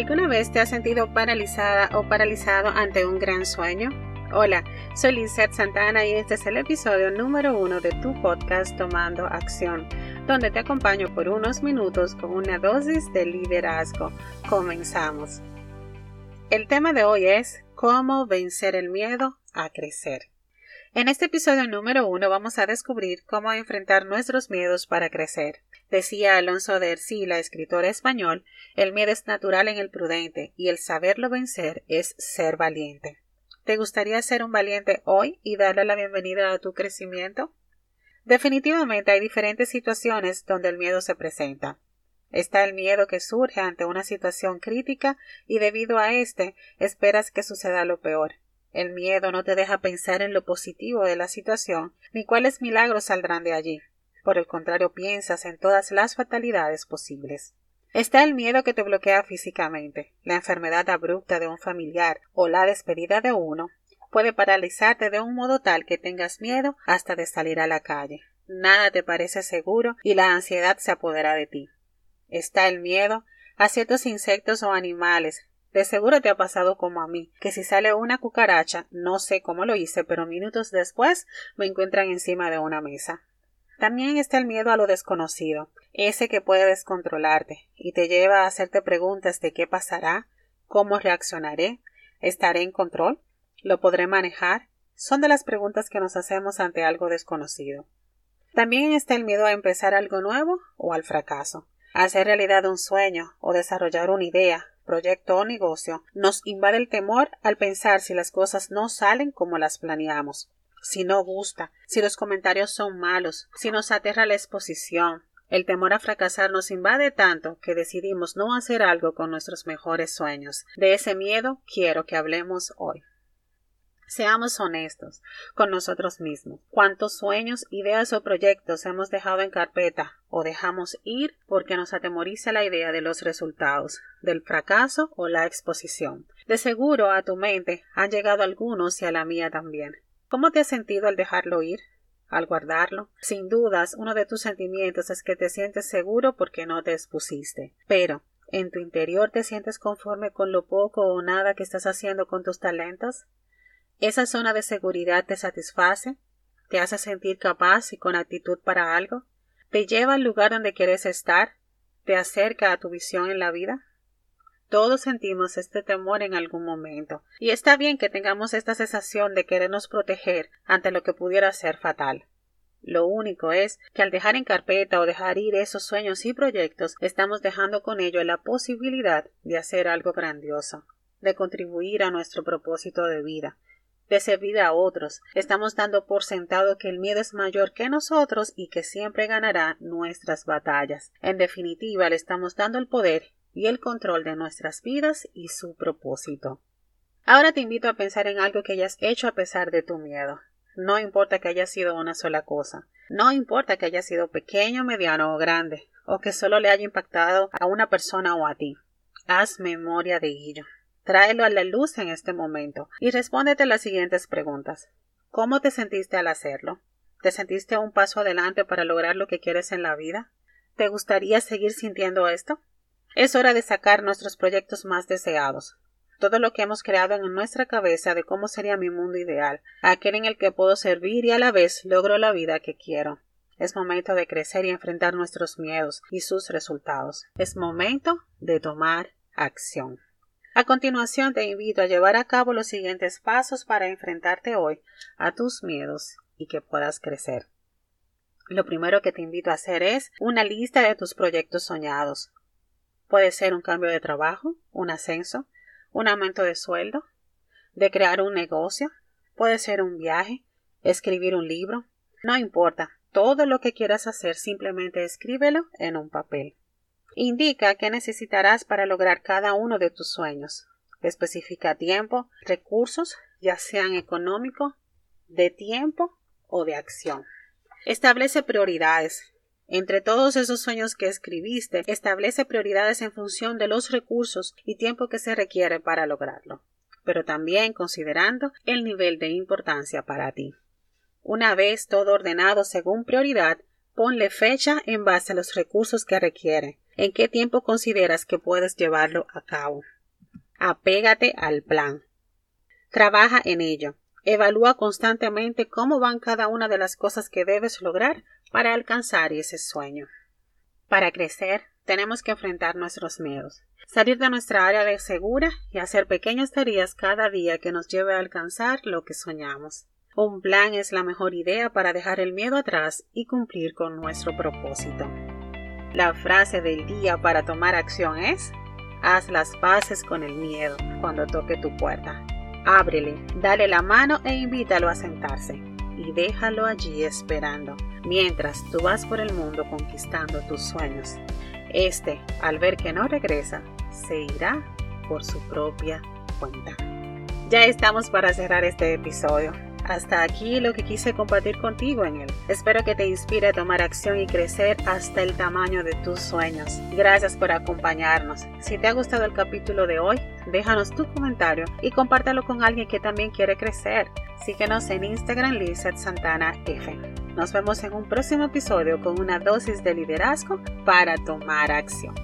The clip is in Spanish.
¿Alguna vez te has sentido paralizada o paralizado ante un gran sueño? Hola, soy Lizeth Santana y este es el episodio número uno de tu podcast Tomando Acción, donde te acompaño por unos minutos con una dosis de liderazgo. Comenzamos. El tema de hoy es cómo vencer el miedo a crecer. En este episodio número uno vamos a descubrir cómo enfrentar nuestros miedos para crecer. Decía Alonso de Ercilla, escritor español, el miedo es natural en el prudente y el saberlo vencer es ser valiente. ¿Te gustaría ser un valiente hoy y darle la bienvenida a tu crecimiento? Definitivamente hay diferentes situaciones donde el miedo se presenta. Está el miedo que surge ante una situación crítica y debido a este esperas que suceda lo peor. El miedo no te deja pensar en lo positivo de la situación, ni cuáles milagros saldrán de allí. Por el contrario, piensas en todas las fatalidades posibles. Está el miedo que te bloquea físicamente. La enfermedad abrupta de un familiar o la despedida de uno puede paralizarte de un modo tal que tengas miedo hasta de salir a la calle. Nada te parece seguro y la ansiedad se apodera de ti. Está el miedo a ciertos insectos o animales de seguro te ha pasado como a mí, que si sale una cucaracha, no sé cómo lo hice, pero minutos después me encuentran encima de una mesa. También está el miedo a lo desconocido, ese que puede descontrolarte y te lleva a hacerte preguntas de qué pasará, cómo reaccionaré, estaré en control, lo podré manejar. Son de las preguntas que nos hacemos ante algo desconocido. También está el miedo a empezar algo nuevo o al fracaso, a hacer realidad un sueño o desarrollar una idea, proyecto o negocio, nos invade el temor al pensar si las cosas no salen como las planeamos, si no gusta, si los comentarios son malos, si nos aterra la exposición. El temor a fracasar nos invade tanto que decidimos no hacer algo con nuestros mejores sueños. De ese miedo quiero que hablemos hoy. Seamos honestos con nosotros mismos. ¿Cuántos sueños, ideas o proyectos hemos dejado en carpeta o dejamos ir porque nos atemoriza la idea de los resultados, del fracaso o la exposición? De seguro a tu mente han llegado algunos y a la mía también. ¿Cómo te has sentido al dejarlo ir? al guardarlo. Sin dudas, uno de tus sentimientos es que te sientes seguro porque no te expusiste. Pero, ¿en tu interior te sientes conforme con lo poco o nada que estás haciendo con tus talentos? ¿Esa zona de seguridad te satisface? ¿Te hace sentir capaz y con actitud para algo? ¿Te lleva al lugar donde quieres estar? ¿Te acerca a tu visión en la vida? Todos sentimos este temor en algún momento, y está bien que tengamos esta sensación de querernos proteger ante lo que pudiera ser fatal. Lo único es que al dejar en carpeta o dejar ir esos sueños y proyectos, estamos dejando con ello la posibilidad de hacer algo grandioso, de contribuir a nuestro propósito de vida, de servir a otros. Estamos dando por sentado que el miedo es mayor que nosotros y que siempre ganará nuestras batallas. En definitiva, le estamos dando el poder y el control de nuestras vidas y su propósito. Ahora te invito a pensar en algo que hayas hecho a pesar de tu miedo. No importa que haya sido una sola cosa. No importa que haya sido pequeño, mediano o grande, o que solo le haya impactado a una persona o a ti. Haz memoria de ello. Tráelo a la luz en este momento y respóndete las siguientes preguntas. ¿Cómo te sentiste al hacerlo? ¿Te sentiste un paso adelante para lograr lo que quieres en la vida? ¿Te gustaría seguir sintiendo esto? Es hora de sacar nuestros proyectos más deseados. Todo lo que hemos creado en nuestra cabeza de cómo sería mi mundo ideal, aquel en el que puedo servir y a la vez logro la vida que quiero. Es momento de crecer y enfrentar nuestros miedos y sus resultados. Es momento de tomar acción. A continuación te invito a llevar a cabo los siguientes pasos para enfrentarte hoy a tus miedos y que puedas crecer. Lo primero que te invito a hacer es una lista de tus proyectos soñados. Puede ser un cambio de trabajo, un ascenso, un aumento de sueldo, de crear un negocio, puede ser un viaje, escribir un libro, no importa, todo lo que quieras hacer simplemente escríbelo en un papel. Indica qué necesitarás para lograr cada uno de tus sueños. Especifica tiempo, recursos, ya sean económicos, de tiempo o de acción. Establece prioridades. Entre todos esos sueños que escribiste, establece prioridades en función de los recursos y tiempo que se requiere para lograrlo, pero también considerando el nivel de importancia para ti. Una vez todo ordenado según prioridad, ponle fecha en base a los recursos que requiere, ¿En qué tiempo consideras que puedes llevarlo a cabo? Apégate al plan. Trabaja en ello. Evalúa constantemente cómo van cada una de las cosas que debes lograr para alcanzar ese sueño. Para crecer, tenemos que enfrentar nuestros miedos, salir de nuestra área de segura y hacer pequeñas tareas cada día que nos lleve a alcanzar lo que soñamos. Un plan es la mejor idea para dejar el miedo atrás y cumplir con nuestro propósito. La frase del día para tomar acción es Haz las paces con el miedo cuando toque tu puerta. Ábrele, dale la mano e invítalo a sentarse y déjalo allí esperando, mientras tú vas por el mundo conquistando tus sueños. Este, al ver que no regresa, se irá por su propia cuenta. Ya estamos para cerrar este episodio. Hasta aquí lo que quise compartir contigo en él. Espero que te inspire a tomar acción y crecer hasta el tamaño de tus sueños. Gracias por acompañarnos. Si te ha gustado el capítulo de hoy, déjanos tu comentario y compártelo con alguien que también quiere crecer. Síguenos en Instagram Lizeth Santana F. Nos vemos en un próximo episodio con una dosis de liderazgo para tomar acción.